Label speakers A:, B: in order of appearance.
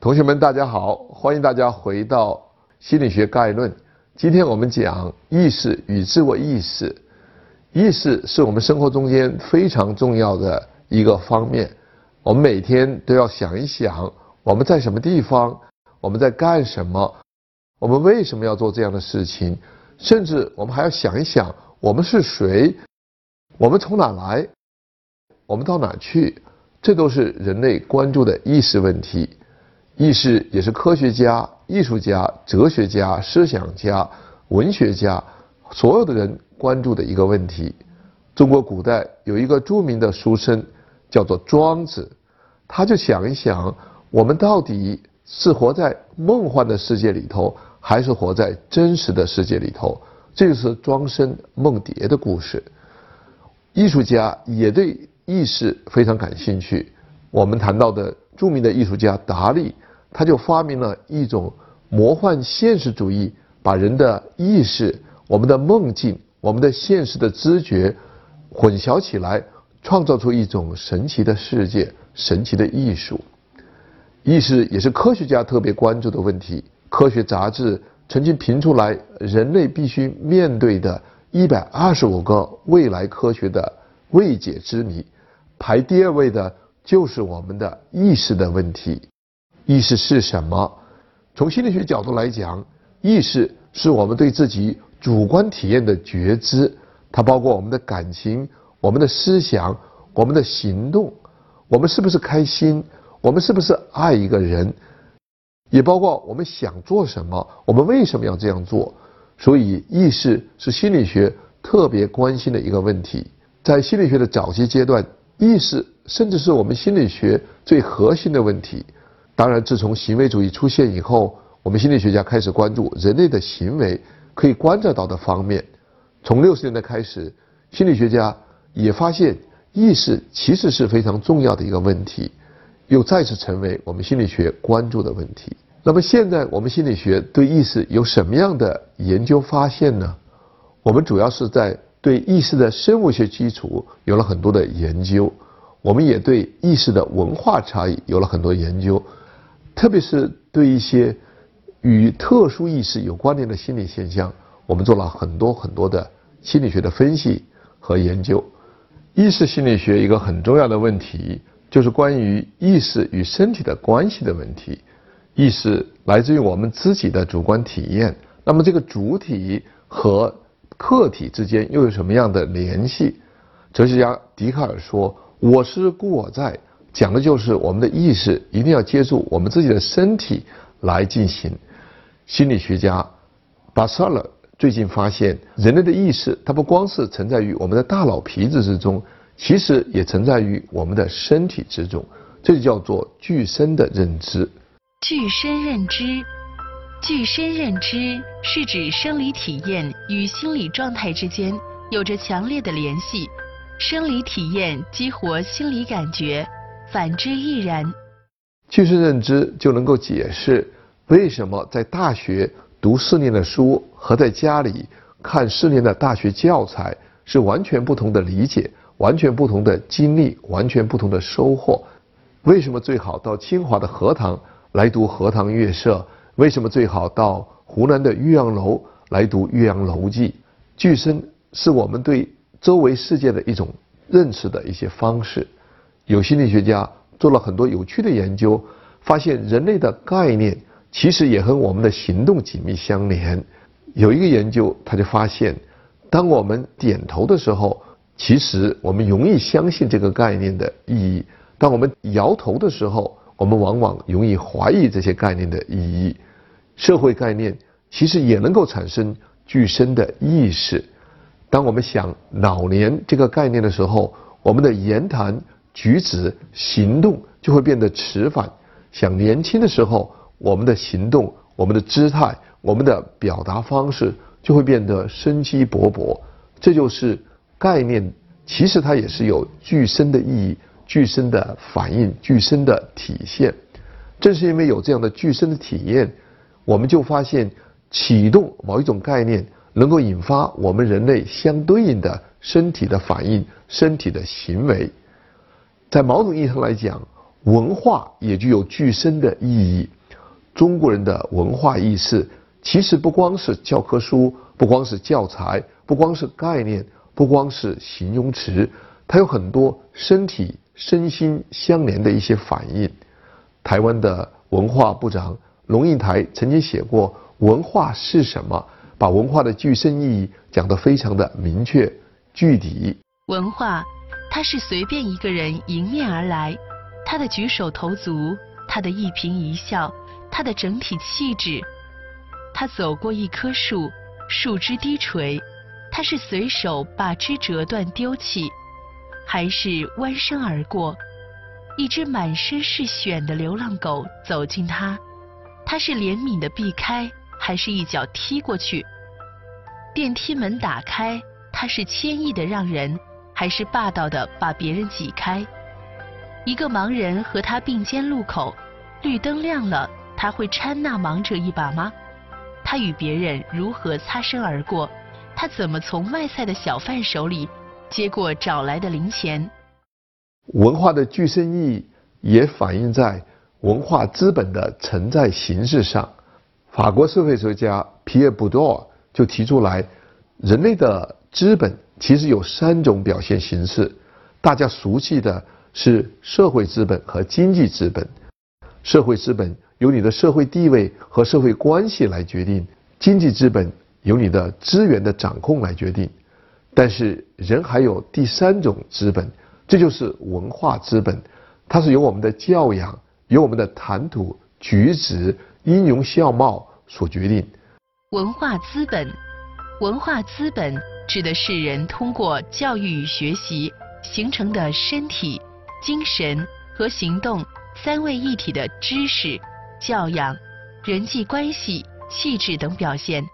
A: 同学们，大家好，欢迎大家回到心理学概论。今天我们讲意识与自我意识。意识是我们生活中间非常重要的一个方面。我们每天都要想一想，我们在什么地方，我们在干什么，我们为什么要做这样的事情，甚至我们还要想一想，我们是谁，我们从哪来，我们到哪去。这都是人类关注的意识问题，意识也是科学家、艺术家、哲学家、思想家、文学家所有的人关注的一个问题。中国古代有一个著名的书生叫做庄子，他就想一想，我们到底是活在梦幻的世界里头，还是活在真实的世界里头？这就是庄生梦蝶的故事。艺术家也对。意识非常感兴趣。我们谈到的著名的艺术家达利，他就发明了一种魔幻现实主义，把人的意识、我们的梦境、我们的现实的知觉混淆起来，创造出一种神奇的世界、神奇的艺术。意识也是科学家特别关注的问题。科学杂志曾经评出来人类必须面对的一百二十五个未来科学的未解之谜。排第二位的就是我们的意识的问题。意识是什么？从心理学角度来讲，意识是我们对自己主观体验的觉知，它包括我们的感情、我们的思想、我们的行动，我们是不是开心，我们是不是爱一个人，也包括我们想做什么，我们为什么要这样做。所以，意识是心理学特别关心的一个问题。在心理学的早期阶段。意识甚至是我们心理学最核心的问题。当然，自从行为主义出现以后，我们心理学家开始关注人类的行为可以观察到的方面。从六十年代开始，心理学家也发现意识其实是非常重要的一个问题，又再次成为我们心理学关注的问题。那么，现在我们心理学对意识有什么样的研究发现呢？我们主要是在。对意识的生物学基础有了很多的研究，我们也对意识的文化差异有了很多研究，特别是对一些与特殊意识有关联的心理现象，我们做了很多很多的心理学的分析和研究。意识心理学一个很重要的问题就是关于意识与身体的关系的问题。意识来自于我们自己的主观体验，那么这个主体和客体之间又有什么样的联系？哲学家笛卡尔说：“我思故我在”，讲的就是我们的意识一定要借助我们自己的身体来进行。心理学家巴塞尔最近发现，人类的意识它不光是存在于我们的大脑皮质之中，其实也存在于我们的身体之中，这就叫做具身的认知。
B: 具身认知。具身认知是指生理体验与心理状态之间有着强烈的联系，生理体验激活心理感觉，反之亦然。
A: 具身认知就能够解释为什么在大学读四年的书和在家里看四年的大学教材是完全不同的理解，完全不同的经历，完全不同的收获。为什么最好到清华的荷塘来读荷塘月色？为什么最好到湖南的岳阳楼来读《岳阳楼记》？具身是我们对周围世界的一种认识的一些方式。有心理学家做了很多有趣的研究，发现人类的概念其实也和我们的行动紧密相连。有一个研究，他就发现，当我们点头的时候，其实我们容易相信这个概念的意义；当我们摇头的时候，我们往往容易怀疑这些概念的意义。社会概念其实也能够产生具身的意识。当我们想老年这个概念的时候，我们的言谈举止、行动就会变得迟缓；想年轻的时候，我们的行动、我们的姿态、我们的表达方式就会变得生机勃勃。这就是概念，其实它也是有具身的意义。具身的反应，具身的体现，正是因为有这样的具身的体验，我们就发现启动某一种概念，能够引发我们人类相对应的身体的反应、身体的行为。在某种意义上来讲，文化也具有具身的意义。中国人的文化意识其实不光是教科书，不光是教材，不光是概念，不光是形容词，它有很多身体、身心相连的一些反应。台湾的文化部长龙应台曾经写过《文化是什么》，把文化的具身意义讲得非常的明确具体。
B: 文化，他是随便一个人迎面而来，他的举手投足，他的一颦一笑，他的整体气质。他走过一棵树，树枝低垂，他是随手把枝折断丢弃，还是弯身而过？一只满身是癣的流浪狗走近他，他是怜悯的避开，还是一脚踢过去？电梯门打开，他是谦意的让人，还是霸道的把别人挤开？一个盲人和他并肩路口，绿灯亮了，他会搀那盲者一把吗？他与别人如何擦身而过？他怎么从卖菜的小贩手里接过找来的零钱？
A: 文化的具身意义也反映在文化资本的存在形式上。法国社会学家皮耶布多尔就提出来，人类的资本其实有三种表现形式。大家熟悉的是社会资本和经济资本。社会资本由你的社会地位和社会关系来决定，经济资本由你的资源的掌控来决定。但是人还有第三种资本。这就是文化资本，它是由我们的教养、由我们的谈吐、举止、音容笑貌所决定。
B: 文化资本，文化资本指的是人通过教育与学习形成的身体、精神和行动三位一体的知识、教养、人际关系、气质等表现。